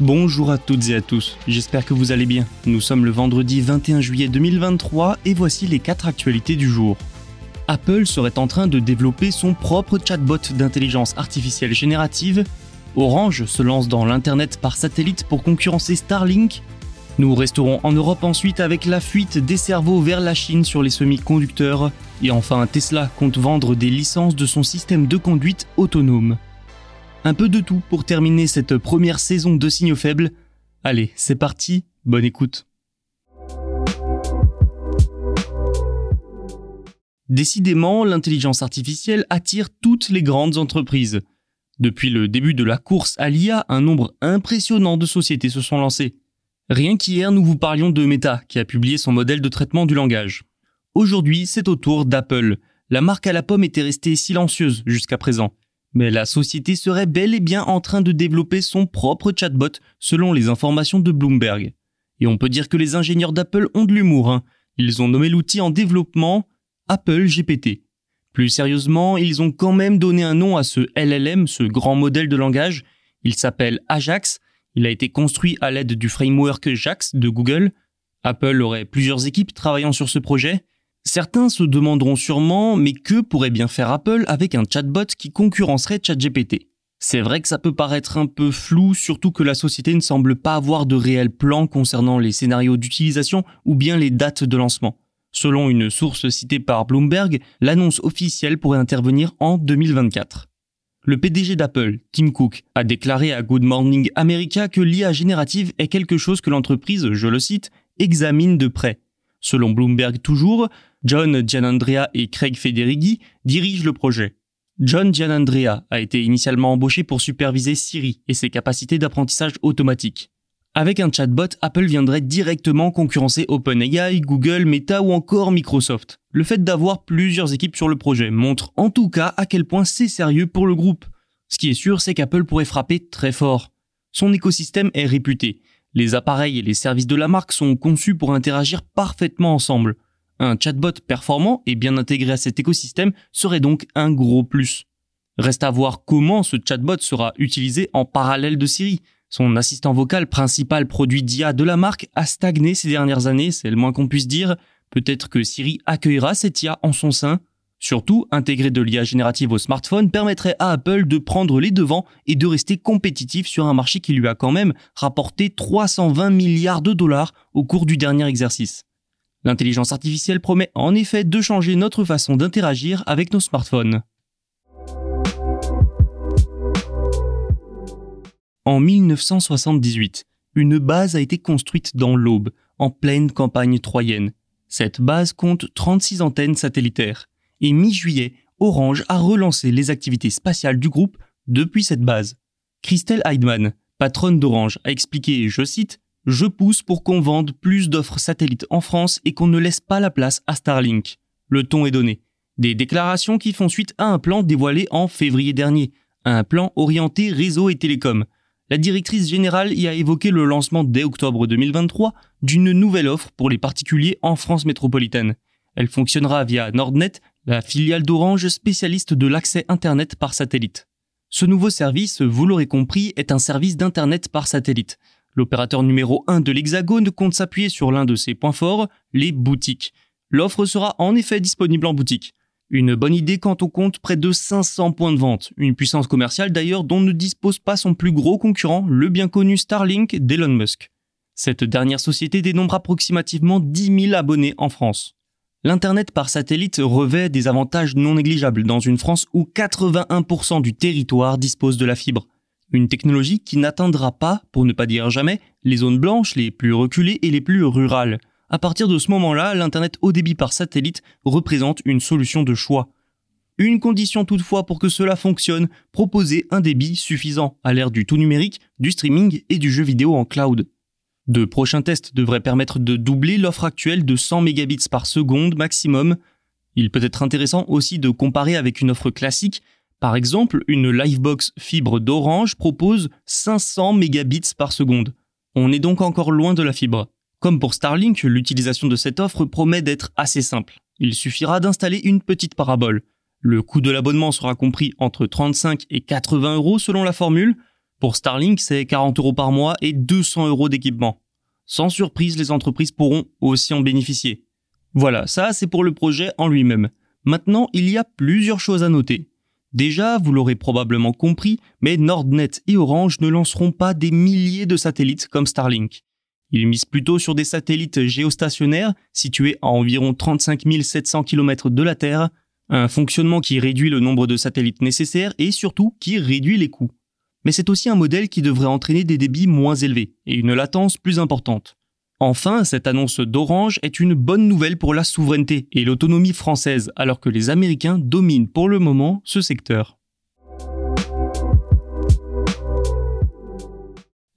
Bonjour à toutes et à tous, j'espère que vous allez bien. Nous sommes le vendredi 21 juillet 2023 et voici les 4 actualités du jour. Apple serait en train de développer son propre chatbot d'intelligence artificielle générative. Orange se lance dans l'Internet par satellite pour concurrencer Starlink. Nous resterons en Europe ensuite avec la fuite des cerveaux vers la Chine sur les semi-conducteurs. Et enfin, Tesla compte vendre des licences de son système de conduite autonome. Un peu de tout pour terminer cette première saison de Signaux Faibles. Allez, c'est parti, bonne écoute. Décidément, l'intelligence artificielle attire toutes les grandes entreprises. Depuis le début de la course à l'IA, un nombre impressionnant de sociétés se sont lancées. Rien qu'hier, nous vous parlions de Meta, qui a publié son modèle de traitement du langage. Aujourd'hui, c'est au tour d'Apple. La marque à la pomme était restée silencieuse jusqu'à présent. Mais la société serait bel et bien en train de développer son propre chatbot selon les informations de Bloomberg. Et on peut dire que les ingénieurs d'Apple ont de l'humour. Hein. Ils ont nommé l'outil en développement Apple GPT. Plus sérieusement, ils ont quand même donné un nom à ce LLM, ce grand modèle de langage. Il s'appelle Ajax. Il a été construit à l'aide du framework JAX de Google. Apple aurait plusieurs équipes travaillant sur ce projet. Certains se demanderont sûrement, mais que pourrait bien faire Apple avec un chatbot qui concurrencerait ChatGPT? C'est vrai que ça peut paraître un peu flou, surtout que la société ne semble pas avoir de réel plan concernant les scénarios d'utilisation ou bien les dates de lancement. Selon une source citée par Bloomberg, l'annonce officielle pourrait intervenir en 2024. Le PDG d'Apple, Tim Cook, a déclaré à Good Morning America que l'IA générative est quelque chose que l'entreprise, je le cite, examine de près. Selon Bloomberg toujours, John Gianandrea et Craig Federighi dirigent le projet. John Gianandrea a été initialement embauché pour superviser Siri et ses capacités d'apprentissage automatique. Avec un chatbot, Apple viendrait directement concurrencer OpenAI, Google, Meta ou encore Microsoft. Le fait d'avoir plusieurs équipes sur le projet montre en tout cas à quel point c'est sérieux pour le groupe. Ce qui est sûr, c'est qu'Apple pourrait frapper très fort. Son écosystème est réputé. Les appareils et les services de la marque sont conçus pour interagir parfaitement ensemble. Un chatbot performant et bien intégré à cet écosystème serait donc un gros plus. Reste à voir comment ce chatbot sera utilisé en parallèle de Siri. Son assistant vocal principal produit d'IA de la marque a stagné ces dernières années, c'est le moins qu'on puisse dire. Peut-être que Siri accueillera cette IA en son sein. Surtout, intégrer de l'IA générative au smartphone permettrait à Apple de prendre les devants et de rester compétitif sur un marché qui lui a quand même rapporté 320 milliards de dollars au cours du dernier exercice. L'intelligence artificielle promet en effet de changer notre façon d'interagir avec nos smartphones. En 1978, une base a été construite dans l'Aube, en pleine campagne troyenne. Cette base compte 36 antennes satellitaires. Et mi-juillet, Orange a relancé les activités spatiales du groupe depuis cette base. Christelle Heidman, patronne d'Orange, a expliqué, je cite, Je pousse pour qu'on vende plus d'offres satellites en France et qu'on ne laisse pas la place à Starlink. Le ton est donné. Des déclarations qui font suite à un plan dévoilé en février dernier, un plan orienté réseau et télécom. La directrice générale y a évoqué le lancement dès octobre 2023 d'une nouvelle offre pour les particuliers en France métropolitaine. Elle fonctionnera via Nordnet, la filiale d'Orange spécialiste de l'accès Internet par satellite. Ce nouveau service, vous l'aurez compris, est un service d'Internet par satellite. L'opérateur numéro 1 de l'Hexagone compte s'appuyer sur l'un de ses points forts, les boutiques. L'offre sera en effet disponible en boutique. Une bonne idée quand on compte près de 500 points de vente, une puissance commerciale d'ailleurs dont ne dispose pas son plus gros concurrent, le bien connu Starlink d'Elon Musk. Cette dernière société dénombre approximativement 10 000 abonnés en France. L'Internet par satellite revêt des avantages non négligeables dans une France où 81% du territoire dispose de la fibre. Une technologie qui n'atteindra pas, pour ne pas dire jamais, les zones blanches les plus reculées et les plus rurales. À partir de ce moment-là, l'Internet haut débit par satellite représente une solution de choix. Une condition toutefois pour que cela fonctionne, proposer un débit suffisant à l'ère du tout numérique, du streaming et du jeu vidéo en cloud. De prochains tests devraient permettre de doubler l'offre actuelle de 100 mégabits par seconde maximum. Il peut être intéressant aussi de comparer avec une offre classique. Par exemple, une Livebox fibre d'Orange propose 500 mégabits par seconde. On est donc encore loin de la fibre. Comme pour Starlink, l'utilisation de cette offre promet d'être assez simple. Il suffira d'installer une petite parabole. Le coût de l'abonnement sera compris entre 35 et 80 euros selon la formule. Pour Starlink, c'est 40 euros par mois et 200 euros d'équipement. Sans surprise, les entreprises pourront aussi en bénéficier. Voilà, ça c'est pour le projet en lui-même. Maintenant, il y a plusieurs choses à noter. Déjà, vous l'aurez probablement compris, mais Nordnet et Orange ne lanceront pas des milliers de satellites comme Starlink. Il mise plutôt sur des satellites géostationnaires situés à environ 35 700 km de la Terre, un fonctionnement qui réduit le nombre de satellites nécessaires et surtout qui réduit les coûts. Mais c'est aussi un modèle qui devrait entraîner des débits moins élevés et une latence plus importante. Enfin, cette annonce d'Orange est une bonne nouvelle pour la souveraineté et l'autonomie française alors que les Américains dominent pour le moment ce secteur.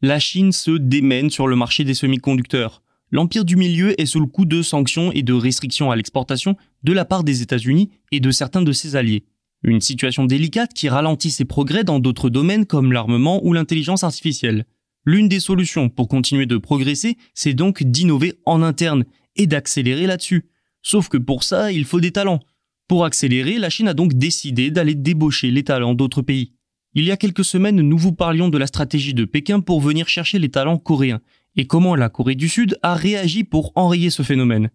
la Chine se démène sur le marché des semi-conducteurs. L'empire du milieu est sous le coup de sanctions et de restrictions à l'exportation de la part des États-Unis et de certains de ses alliés. Une situation délicate qui ralentit ses progrès dans d'autres domaines comme l'armement ou l'intelligence artificielle. L'une des solutions pour continuer de progresser, c'est donc d'innover en interne et d'accélérer là-dessus. Sauf que pour ça, il faut des talents. Pour accélérer, la Chine a donc décidé d'aller débaucher les talents d'autres pays. Il y a quelques semaines, nous vous parlions de la stratégie de Pékin pour venir chercher les talents coréens et comment la Corée du Sud a réagi pour enrayer ce phénomène.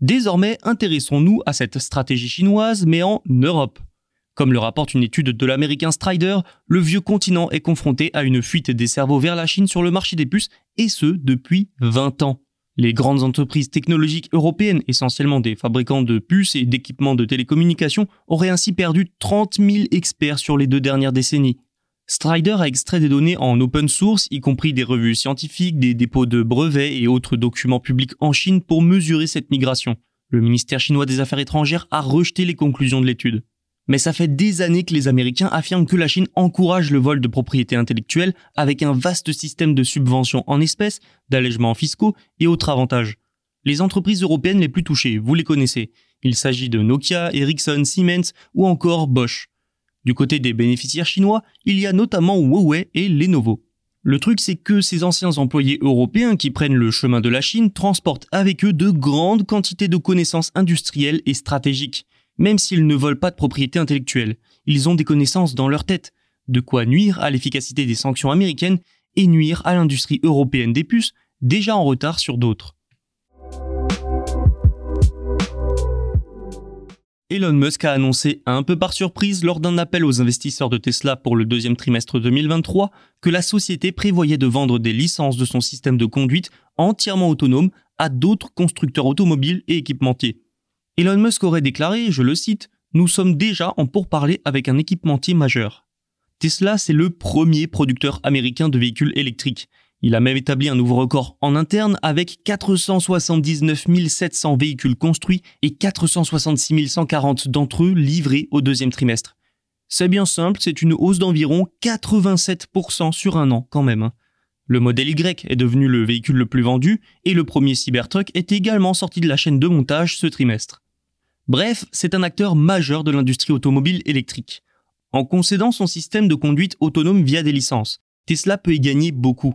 Désormais, intéressons-nous à cette stratégie chinoise, mais en Europe. Comme le rapporte une étude de l'américain Strider, le vieux continent est confronté à une fuite des cerveaux vers la Chine sur le marché des puces, et ce depuis 20 ans. Les grandes entreprises technologiques européennes, essentiellement des fabricants de puces et d'équipements de télécommunications, auraient ainsi perdu 30 000 experts sur les deux dernières décennies. Strider a extrait des données en open source, y compris des revues scientifiques, des dépôts de brevets et autres documents publics en Chine pour mesurer cette migration. Le ministère chinois des Affaires étrangères a rejeté les conclusions de l'étude. Mais ça fait des années que les Américains affirment que la Chine encourage le vol de propriété intellectuelle avec un vaste système de subventions en espèces, d'allègements fiscaux et autres avantages. Les entreprises européennes les plus touchées, vous les connaissez. Il s'agit de Nokia, Ericsson, Siemens ou encore Bosch. Du côté des bénéficiaires chinois, il y a notamment Huawei et Lenovo. Le truc, c'est que ces anciens employés européens qui prennent le chemin de la Chine transportent avec eux de grandes quantités de connaissances industrielles et stratégiques. Même s'ils ne volent pas de propriété intellectuelle, ils ont des connaissances dans leur tête, de quoi nuire à l'efficacité des sanctions américaines et nuire à l'industrie européenne des puces, déjà en retard sur d'autres. Elon Musk a annoncé un peu par surprise lors d'un appel aux investisseurs de Tesla pour le deuxième trimestre 2023 que la société prévoyait de vendre des licences de son système de conduite entièrement autonome à d'autres constructeurs automobiles et équipementiers. Elon Musk aurait déclaré, je le cite, Nous sommes déjà en pourparlers avec un équipementier majeur. Tesla, c'est le premier producteur américain de véhicules électriques il a même établi un nouveau record en interne avec 479 700 véhicules construits et 466 140 d'entre eux livrés au deuxième trimestre. C'est bien simple, c'est une hausse d'environ 87% sur un an quand même. Hein. Le modèle Y est devenu le véhicule le plus vendu et le premier Cybertruck est également sorti de la chaîne de montage ce trimestre. Bref, c'est un acteur majeur de l'industrie automobile électrique. En concédant son système de conduite autonome via des licences, Tesla peut y gagner beaucoup.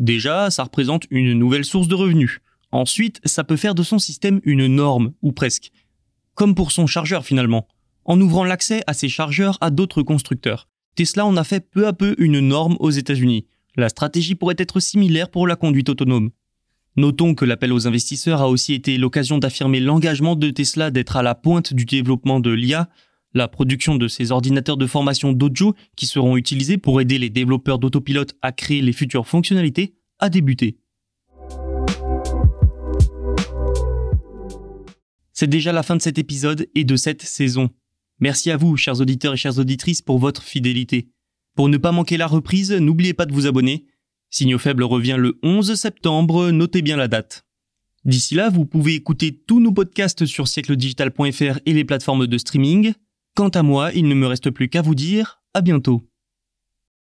Déjà, ça représente une nouvelle source de revenus. Ensuite, ça peut faire de son système une norme, ou presque. Comme pour son chargeur finalement. En ouvrant l'accès à ses chargeurs à d'autres constructeurs. Tesla en a fait peu à peu une norme aux États-Unis. La stratégie pourrait être similaire pour la conduite autonome. Notons que l'appel aux investisseurs a aussi été l'occasion d'affirmer l'engagement de Tesla d'être à la pointe du développement de l'IA, la production de ces ordinateurs de formation Dojo qui seront utilisés pour aider les développeurs d'autopilote à créer les futures fonctionnalités a débuté. C'est déjà la fin de cet épisode et de cette saison. Merci à vous, chers auditeurs et chères auditrices, pour votre fidélité. Pour ne pas manquer la reprise, n'oubliez pas de vous abonner. Signaux Faible revient le 11 septembre, notez bien la date. D'ici là, vous pouvez écouter tous nos podcasts sur siècledigital.fr et les plateformes de streaming. Quant à moi, il ne me reste plus qu'à vous dire à bientôt.